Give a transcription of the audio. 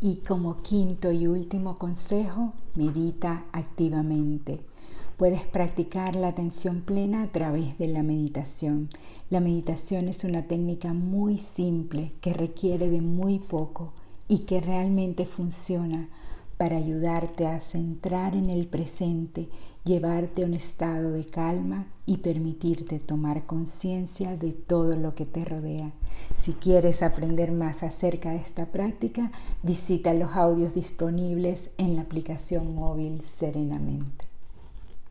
Y como quinto y último consejo, medita activamente. Puedes practicar la atención plena a través de la meditación. La meditación es una técnica muy simple que requiere de muy poco y que realmente funciona para ayudarte a centrar en el presente, llevarte a un estado de calma y permitirte tomar conciencia de todo lo que te rodea. Si quieres aprender más acerca de esta práctica, visita los audios disponibles en la aplicación móvil Serenamente.